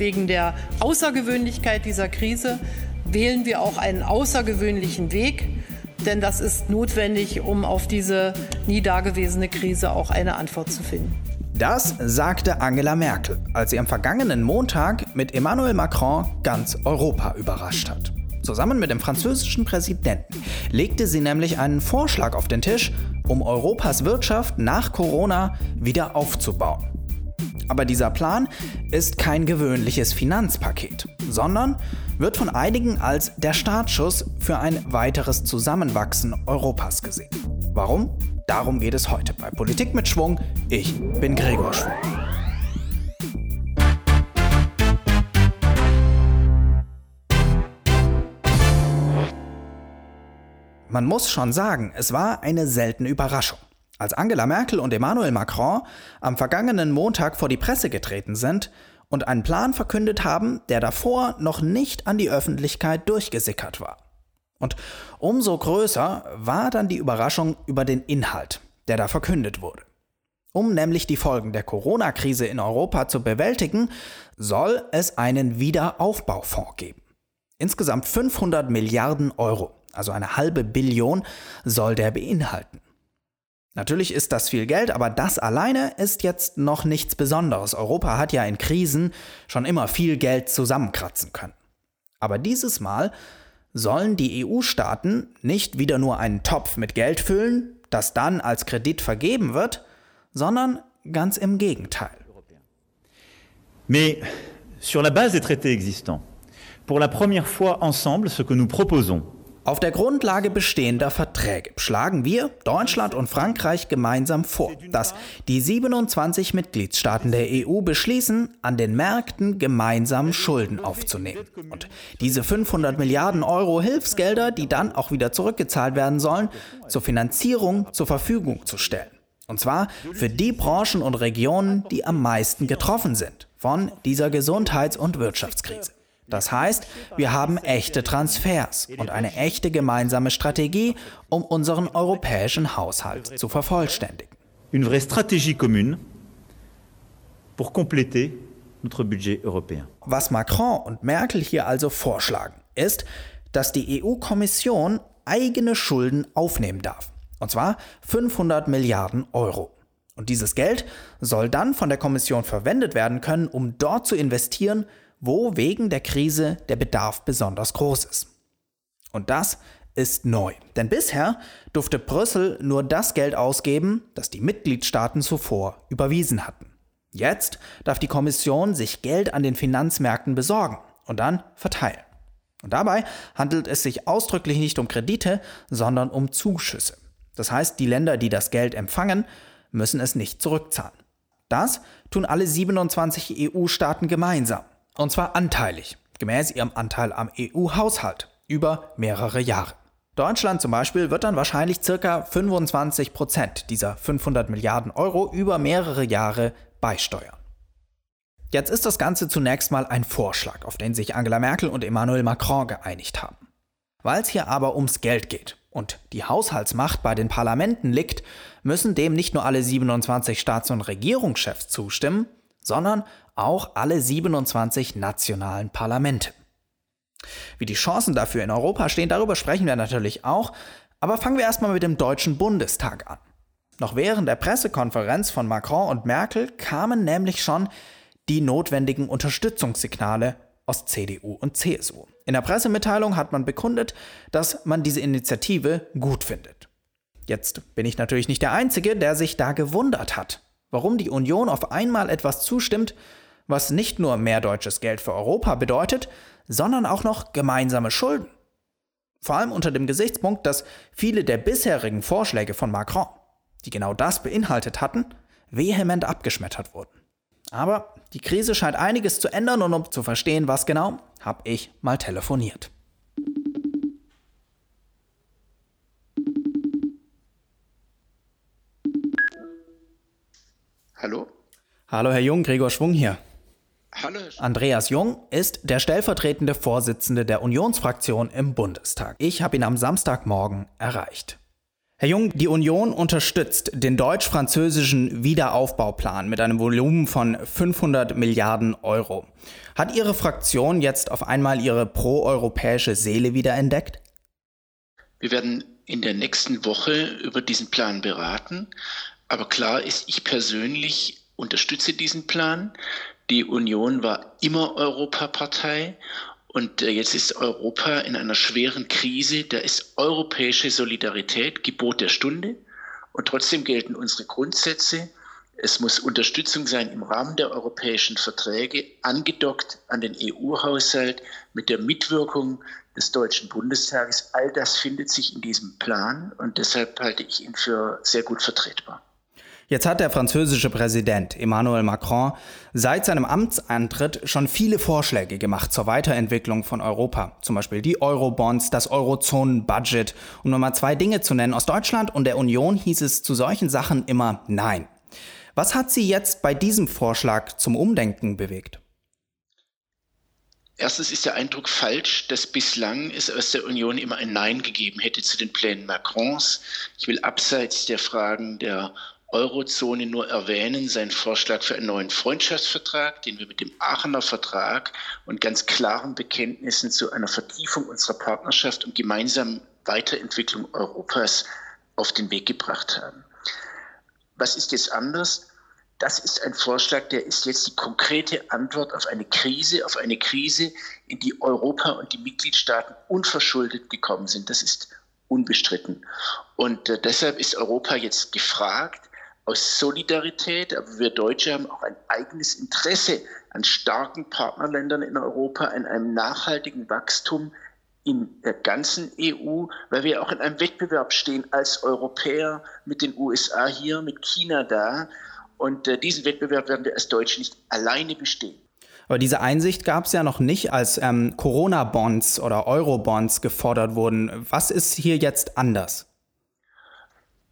wegen der Außergewöhnlichkeit dieser Krise wählen wir auch einen außergewöhnlichen Weg, denn das ist notwendig, um auf diese nie dagewesene Krise auch eine Antwort zu finden. Das sagte Angela Merkel, als sie am vergangenen Montag mit Emmanuel Macron ganz Europa überrascht hat. Zusammen mit dem französischen Präsidenten legte sie nämlich einen Vorschlag auf den Tisch, um Europas Wirtschaft nach Corona wieder aufzubauen. Aber dieser Plan ist kein gewöhnliches Finanzpaket, sondern wird von einigen als der Startschuss für ein weiteres Zusammenwachsen Europas gesehen. Warum? Darum geht es heute bei Politik mit Schwung. Ich bin Gregor Schwung. Man muss schon sagen, es war eine seltene Überraschung. Als Angela Merkel und Emmanuel Macron am vergangenen Montag vor die Presse getreten sind und einen Plan verkündet haben, der davor noch nicht an die Öffentlichkeit durchgesickert war. Und umso größer war dann die Überraschung über den Inhalt, der da verkündet wurde. Um nämlich die Folgen der Corona-Krise in Europa zu bewältigen, soll es einen Wiederaufbaufonds geben. Insgesamt 500 Milliarden Euro, also eine halbe Billion, soll der beinhalten. Natürlich ist das viel Geld, aber das alleine ist jetzt noch nichts Besonderes. Europa hat ja in Krisen schon immer viel Geld zusammenkratzen können. Aber dieses Mal sollen die EU-Staaten nicht wieder nur einen Topf mit Geld füllen, das dann als Kredit vergeben wird, sondern ganz im Gegenteil. Mais sur la base des traités existants, pour la première fois ensemble, ce que nous proposons, auf der Grundlage bestehender Verträge schlagen wir, Deutschland und Frankreich, gemeinsam vor, dass die 27 Mitgliedstaaten der EU beschließen, an den Märkten gemeinsam Schulden aufzunehmen. Und diese 500 Milliarden Euro Hilfsgelder, die dann auch wieder zurückgezahlt werden sollen, zur Finanzierung zur Verfügung zu stellen. Und zwar für die Branchen und Regionen, die am meisten getroffen sind von dieser Gesundheits- und Wirtschaftskrise. Das heißt, wir haben echte Transfers und eine echte gemeinsame Strategie, um unseren europäischen Haushalt zu vervollständigen. Une vraie stratégie commune pour compléter notre budget européen. Was Macron und Merkel hier also vorschlagen, ist, dass die EU-Kommission eigene Schulden aufnehmen darf. Und zwar 500 Milliarden Euro. Und dieses Geld soll dann von der Kommission verwendet werden können, um dort zu investieren, wo wegen der Krise der Bedarf besonders groß ist. Und das ist neu. Denn bisher durfte Brüssel nur das Geld ausgeben, das die Mitgliedstaaten zuvor überwiesen hatten. Jetzt darf die Kommission sich Geld an den Finanzmärkten besorgen und dann verteilen. Und dabei handelt es sich ausdrücklich nicht um Kredite, sondern um Zuschüsse. Das heißt, die Länder, die das Geld empfangen, müssen es nicht zurückzahlen. Das tun alle 27 EU-Staaten gemeinsam. Und zwar anteilig, gemäß ihrem Anteil am EU-Haushalt, über mehrere Jahre. Deutschland zum Beispiel wird dann wahrscheinlich ca. 25 Prozent dieser 500 Milliarden Euro über mehrere Jahre beisteuern. Jetzt ist das Ganze zunächst mal ein Vorschlag, auf den sich Angela Merkel und Emmanuel Macron geeinigt haben. Weil es hier aber ums Geld geht und die Haushaltsmacht bei den Parlamenten liegt, müssen dem nicht nur alle 27 Staats- und Regierungschefs zustimmen, sondern auch alle 27 nationalen Parlamente. Wie die Chancen dafür in Europa stehen, darüber sprechen wir natürlich auch, aber fangen wir erstmal mit dem Deutschen Bundestag an. Noch während der Pressekonferenz von Macron und Merkel kamen nämlich schon die notwendigen Unterstützungssignale aus CDU und CSU. In der Pressemitteilung hat man bekundet, dass man diese Initiative gut findet. Jetzt bin ich natürlich nicht der Einzige, der sich da gewundert hat warum die Union auf einmal etwas zustimmt, was nicht nur mehr deutsches Geld für Europa bedeutet, sondern auch noch gemeinsame Schulden. Vor allem unter dem Gesichtspunkt, dass viele der bisherigen Vorschläge von Macron, die genau das beinhaltet hatten, vehement abgeschmettert wurden. Aber die Krise scheint einiges zu ändern und um zu verstehen, was genau, habe ich mal telefoniert. Hallo? Hallo, Herr Jung, Gregor Schwung hier. Andreas Jung ist der stellvertretende Vorsitzende der Unionsfraktion im Bundestag. Ich habe ihn am Samstagmorgen erreicht. Herr Jung, die Union unterstützt den deutsch-französischen Wiederaufbauplan mit einem Volumen von 500 Milliarden Euro. Hat Ihre Fraktion jetzt auf einmal ihre proeuropäische Seele wiederentdeckt? Wir werden in der nächsten Woche über diesen Plan beraten. Aber klar ist, ich persönlich unterstütze diesen Plan. Die Union war immer Europapartei und äh, jetzt ist Europa in einer schweren Krise. Da ist europäische Solidarität Gebot der Stunde. Und trotzdem gelten unsere Grundsätze. Es muss Unterstützung sein im Rahmen der europäischen Verträge, angedockt an den EU-Haushalt mit der Mitwirkung des Deutschen Bundestages. All das findet sich in diesem Plan und deshalb halte ich ihn für sehr gut vertretbar. Jetzt hat der französische Präsident Emmanuel Macron seit seinem Amtsantritt schon viele Vorschläge gemacht zur Weiterentwicklung von Europa. Zum Beispiel die Eurobonds, das Eurozonen-Budget. Um nur mal zwei Dinge zu nennen. Aus Deutschland und der Union hieß es zu solchen Sachen immer Nein. Was hat Sie jetzt bei diesem Vorschlag zum Umdenken bewegt? Erstens ist der Eindruck falsch, dass bislang es aus der Union immer ein Nein gegeben hätte zu den Plänen Macrons. Ich will abseits der Fragen der Eurozone nur erwähnen, seinen Vorschlag für einen neuen Freundschaftsvertrag, den wir mit dem Aachener Vertrag und ganz klaren Bekenntnissen zu einer Vertiefung unserer Partnerschaft und gemeinsamen Weiterentwicklung Europas auf den Weg gebracht haben. Was ist jetzt anders? Das ist ein Vorschlag, der ist jetzt die konkrete Antwort auf eine Krise, auf eine Krise, in die Europa und die Mitgliedstaaten unverschuldet gekommen sind. Das ist unbestritten. Und äh, deshalb ist Europa jetzt gefragt, aus Solidarität, aber wir Deutsche haben auch ein eigenes Interesse an starken Partnerländern in Europa, an einem nachhaltigen Wachstum in der ganzen EU, weil wir auch in einem Wettbewerb stehen als Europäer mit den USA hier, mit China da. Und äh, diesen Wettbewerb werden wir als Deutsche nicht alleine bestehen. Aber diese Einsicht gab es ja noch nicht, als ähm, Corona-Bonds oder Euro-Bonds gefordert wurden. Was ist hier jetzt anders?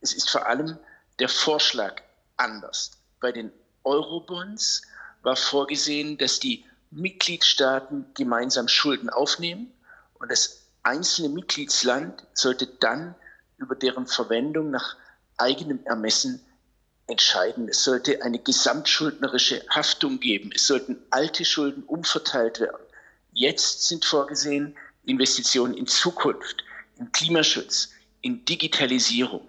Es ist vor allem der Vorschlag anders. Bei den Eurobonds war vorgesehen, dass die Mitgliedstaaten gemeinsam Schulden aufnehmen und das einzelne Mitgliedsland sollte dann über deren Verwendung nach eigenem Ermessen entscheiden. Es sollte eine gesamtschuldnerische Haftung geben. Es sollten alte Schulden umverteilt werden. Jetzt sind vorgesehen Investitionen in Zukunft, in Klimaschutz, in Digitalisierung.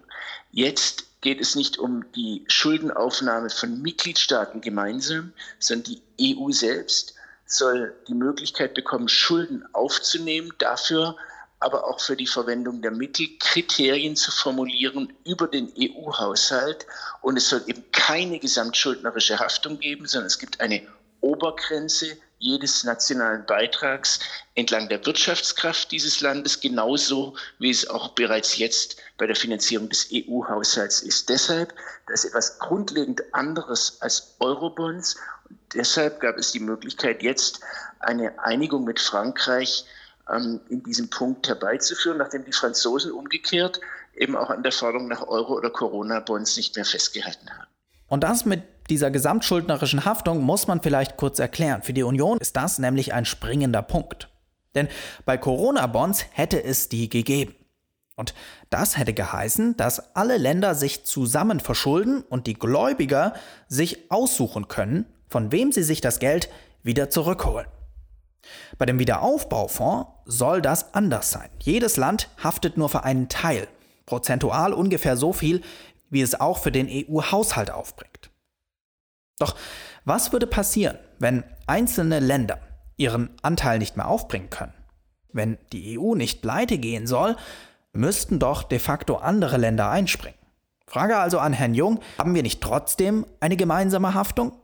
Jetzt geht es nicht um die Schuldenaufnahme von Mitgliedstaaten gemeinsam, sondern die EU selbst soll die Möglichkeit bekommen, Schulden aufzunehmen, dafür aber auch für die Verwendung der Mittel Kriterien zu formulieren über den EU-Haushalt. Und es soll eben keine gesamtschuldnerische Haftung geben, sondern es gibt eine Obergrenze jedes nationalen Beitrags entlang der Wirtschaftskraft dieses Landes, genauso wie es auch bereits jetzt bei der Finanzierung des EU-Haushalts ist. Deshalb, das ist etwas grundlegend anderes als Eurobonds. Und deshalb gab es die Möglichkeit, jetzt eine Einigung mit Frankreich ähm, in diesem Punkt herbeizuführen, nachdem die Franzosen umgekehrt eben auch an der Forderung nach Euro- oder Corona-Bonds nicht mehr festgehalten haben. Und das mit dieser gesamtschuldnerischen Haftung muss man vielleicht kurz erklären. Für die Union ist das nämlich ein springender Punkt. Denn bei Corona-Bonds hätte es die gegeben. Und das hätte geheißen, dass alle Länder sich zusammen verschulden und die Gläubiger sich aussuchen können, von wem sie sich das Geld wieder zurückholen. Bei dem Wiederaufbaufonds soll das anders sein. Jedes Land haftet nur für einen Teil, prozentual ungefähr so viel, wie es auch für den EU-Haushalt aufbringt. Doch was würde passieren, wenn einzelne Länder ihren Anteil nicht mehr aufbringen können? Wenn die EU nicht pleite gehen soll, müssten doch de facto andere Länder einspringen. Frage also an Herrn Jung, haben wir nicht trotzdem eine gemeinsame Haftung?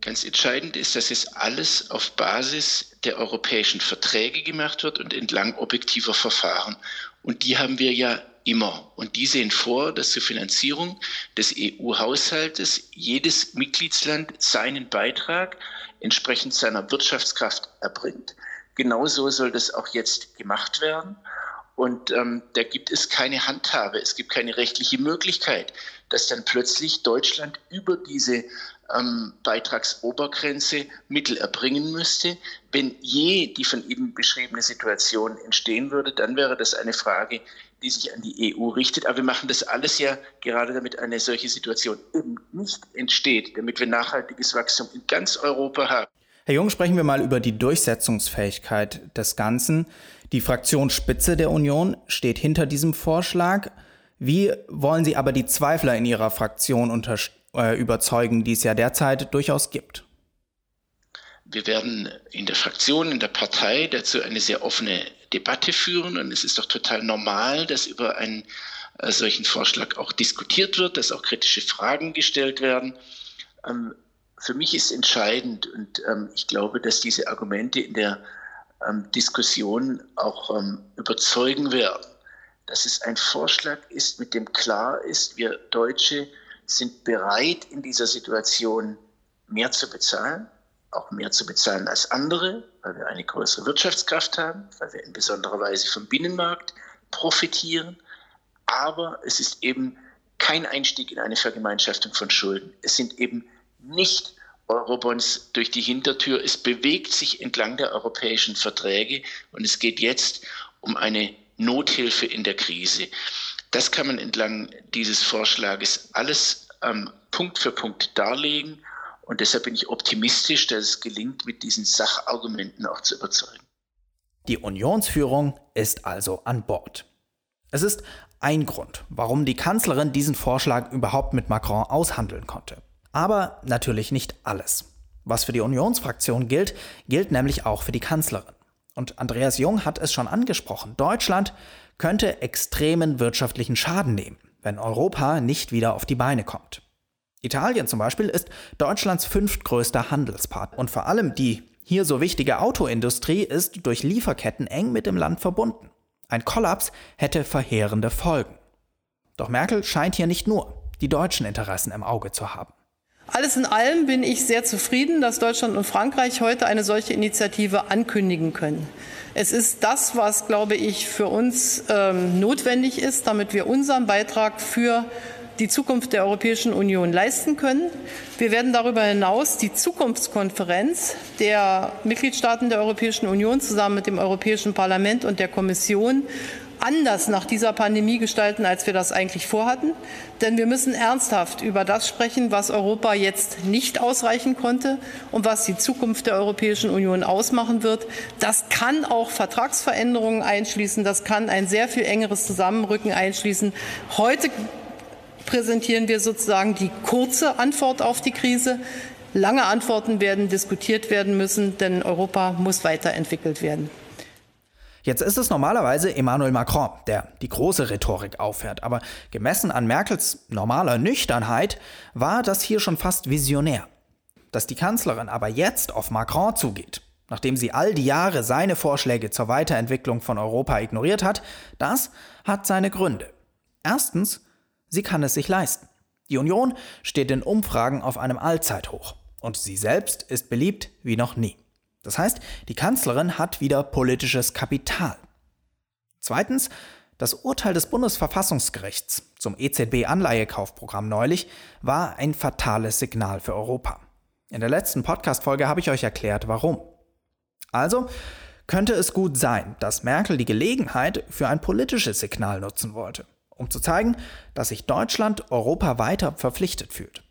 Ganz entscheidend ist, dass es alles auf Basis der europäischen Verträge gemacht wird und entlang objektiver Verfahren. Und die haben wir ja immer. Und die sehen vor, dass zur Finanzierung des EU-Haushaltes jedes Mitgliedsland seinen Beitrag entsprechend seiner Wirtschaftskraft erbringt. Genauso soll das auch jetzt gemacht werden. Und ähm, da gibt es keine Handhabe, es gibt keine rechtliche Möglichkeit, dass dann plötzlich Deutschland über diese ähm, Beitragsobergrenze Mittel erbringen müsste. Wenn je die von Ihnen beschriebene Situation entstehen würde, dann wäre das eine Frage, die sich an die EU richtet. Aber wir machen das alles ja gerade, damit eine solche Situation eben nicht entsteht, damit wir nachhaltiges Wachstum in ganz Europa haben. Herr Jung, sprechen wir mal über die Durchsetzungsfähigkeit des Ganzen. Die Fraktionsspitze der Union steht hinter diesem Vorschlag. Wie wollen Sie aber die Zweifler in Ihrer Fraktion äh, überzeugen, die es ja derzeit durchaus gibt? Wir werden in der Fraktion, in der Partei dazu eine sehr offene Debatte führen. Und es ist doch total normal, dass über einen äh, solchen Vorschlag auch diskutiert wird, dass auch kritische Fragen gestellt werden. Ähm, für mich ist entscheidend und ähm, ich glaube, dass diese Argumente in der ähm, Diskussion auch überzeugen werden, dass es ein Vorschlag ist, mit dem klar ist, wir Deutsche sind bereit, in dieser Situation mehr zu bezahlen, auch mehr zu bezahlen als andere, weil wir eine größere Wirtschaftskraft haben, weil wir in besonderer Weise vom Binnenmarkt profitieren. Aber es ist eben kein Einstieg in eine Vergemeinschaftung von Schulden. Es sind eben nicht Eurobonds durch die Hintertür. Es bewegt sich entlang der europäischen Verträge und es geht jetzt um eine Nothilfe in der Krise. Das kann man entlang dieses Vorschlages alles ähm, Punkt für Punkt darlegen und deshalb bin ich optimistisch, dass es gelingt, mit diesen Sachargumenten auch zu überzeugen. Die Unionsführung ist also an Bord. Es ist ein Grund, warum die Kanzlerin diesen Vorschlag überhaupt mit Macron aushandeln konnte. Aber natürlich nicht alles. Was für die Unionsfraktion gilt, gilt nämlich auch für die Kanzlerin. Und Andreas Jung hat es schon angesprochen. Deutschland könnte extremen wirtschaftlichen Schaden nehmen, wenn Europa nicht wieder auf die Beine kommt. Italien zum Beispiel ist Deutschlands fünftgrößter Handelspartner und vor allem die hier so wichtige Autoindustrie ist durch Lieferketten eng mit dem Land verbunden. Ein Kollaps hätte verheerende Folgen. Doch Merkel scheint hier nicht nur die deutschen Interessen im Auge zu haben. Alles in allem bin ich sehr zufrieden, dass Deutschland und Frankreich heute eine solche Initiative ankündigen können. Es ist das, was, glaube ich, für uns ähm, notwendig ist, damit wir unseren Beitrag für die Zukunft der Europäischen Union leisten können. Wir werden darüber hinaus die Zukunftskonferenz der Mitgliedstaaten der Europäischen Union zusammen mit dem Europäischen Parlament und der Kommission anders nach dieser Pandemie gestalten, als wir das eigentlich vorhatten. Denn wir müssen ernsthaft über das sprechen, was Europa jetzt nicht ausreichen konnte und was die Zukunft der Europäischen Union ausmachen wird. Das kann auch Vertragsveränderungen einschließen. Das kann ein sehr viel engeres Zusammenrücken einschließen. Heute präsentieren wir sozusagen die kurze Antwort auf die Krise. Lange Antworten werden diskutiert werden müssen, denn Europa muss weiterentwickelt werden. Jetzt ist es normalerweise Emmanuel Macron, der die große Rhetorik auffährt, aber gemessen an Merkels normaler Nüchternheit war das hier schon fast visionär. Dass die Kanzlerin aber jetzt auf Macron zugeht, nachdem sie all die Jahre seine Vorschläge zur Weiterentwicklung von Europa ignoriert hat, das hat seine Gründe. Erstens, sie kann es sich leisten. Die Union steht in Umfragen auf einem Allzeithoch und sie selbst ist beliebt wie noch nie. Das heißt, die Kanzlerin hat wieder politisches Kapital. Zweitens, das Urteil des Bundesverfassungsgerichts zum EZB-Anleihekaufprogramm neulich war ein fatales Signal für Europa. In der letzten Podcast-Folge habe ich euch erklärt, warum. Also könnte es gut sein, dass Merkel die Gelegenheit für ein politisches Signal nutzen wollte, um zu zeigen, dass sich Deutschland Europa weiter verpflichtet fühlt.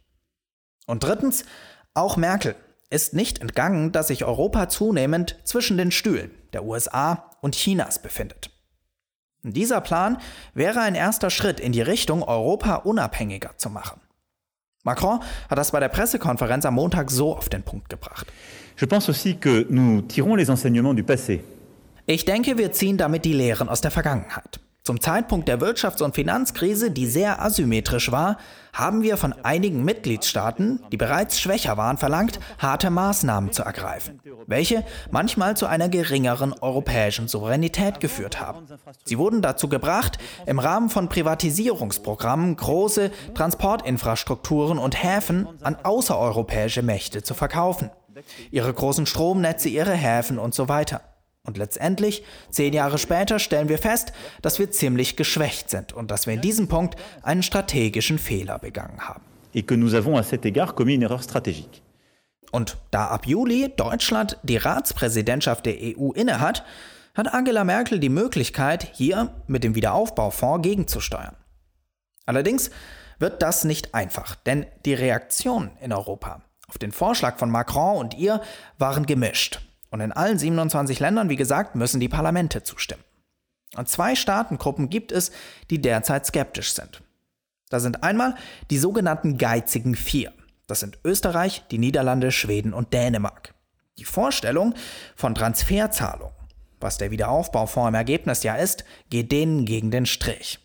Und drittens, auch Merkel ist nicht entgangen, dass sich Europa zunehmend zwischen den Stühlen der USA und Chinas befindet. Dieser Plan wäre ein erster Schritt in die Richtung, Europa unabhängiger zu machen. Macron hat das bei der Pressekonferenz am Montag so auf den Punkt gebracht. Je pense aussi que nous tirons les enseignements du passé. Ich denke, wir ziehen damit die Lehren aus der Vergangenheit. Zum Zeitpunkt der Wirtschafts- und Finanzkrise, die sehr asymmetrisch war, haben wir von einigen Mitgliedstaaten, die bereits schwächer waren, verlangt, harte Maßnahmen zu ergreifen, welche manchmal zu einer geringeren europäischen Souveränität geführt haben. Sie wurden dazu gebracht, im Rahmen von Privatisierungsprogrammen große Transportinfrastrukturen und Häfen an außereuropäische Mächte zu verkaufen. Ihre großen Stromnetze, ihre Häfen und so weiter. Und letztendlich, zehn Jahre später, stellen wir fest, dass wir ziemlich geschwächt sind und dass wir in diesem Punkt einen strategischen Fehler begangen haben. Et que nous avons à cet égard commis une erreur stratégique. Und da ab Juli Deutschland die Ratspräsidentschaft der EU innehat, hat Angela Merkel die Möglichkeit, hier mit dem Wiederaufbaufonds gegenzusteuern. Allerdings wird das nicht einfach, denn die Reaktionen in Europa auf den Vorschlag von Macron und ihr waren gemischt. Und in allen 27 Ländern, wie gesagt, müssen die Parlamente zustimmen. Und zwei Staatengruppen gibt es, die derzeit skeptisch sind. Da sind einmal die sogenannten geizigen Vier. Das sind Österreich, die Niederlande, Schweden und Dänemark. Die Vorstellung von Transferzahlungen, was der Wiederaufbaufonds im Ergebnis ja ist, geht denen gegen den Strich.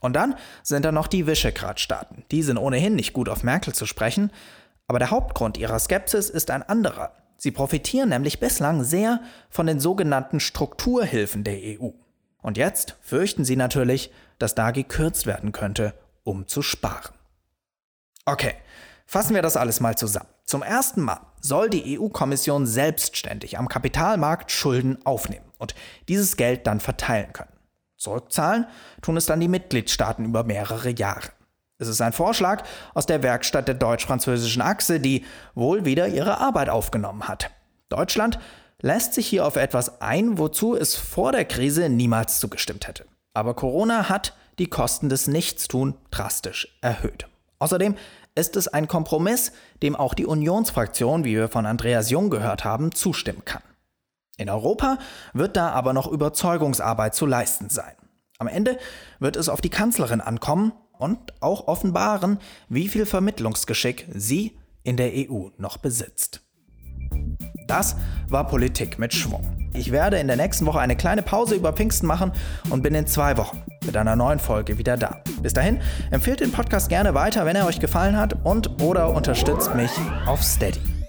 Und dann sind da noch die Visegrad-Staaten. Die sind ohnehin nicht gut auf Merkel zu sprechen, aber der Hauptgrund ihrer Skepsis ist ein anderer. Sie profitieren nämlich bislang sehr von den sogenannten Strukturhilfen der EU. Und jetzt fürchten sie natürlich, dass da gekürzt werden könnte, um zu sparen. Okay, fassen wir das alles mal zusammen. Zum ersten Mal soll die EU-Kommission selbstständig am Kapitalmarkt Schulden aufnehmen und dieses Geld dann verteilen können. Zurückzahlen tun es dann die Mitgliedstaaten über mehrere Jahre. Es ist ein Vorschlag aus der Werkstatt der deutsch-französischen Achse, die wohl wieder ihre Arbeit aufgenommen hat. Deutschland lässt sich hier auf etwas ein, wozu es vor der Krise niemals zugestimmt hätte. Aber Corona hat die Kosten des Nichtstun drastisch erhöht. Außerdem ist es ein Kompromiss, dem auch die Unionsfraktion, wie wir von Andreas Jung gehört haben, zustimmen kann. In Europa wird da aber noch Überzeugungsarbeit zu leisten sein. Am Ende wird es auf die Kanzlerin ankommen und auch offenbaren, wie viel Vermittlungsgeschick sie in der EU noch besitzt. Das war Politik mit Schwung. Ich werde in der nächsten Woche eine kleine Pause über Pfingsten machen und bin in zwei Wochen mit einer neuen Folge wieder da. Bis dahin, empfehlt den Podcast gerne weiter, wenn er euch gefallen hat und oder unterstützt mich auf Steady.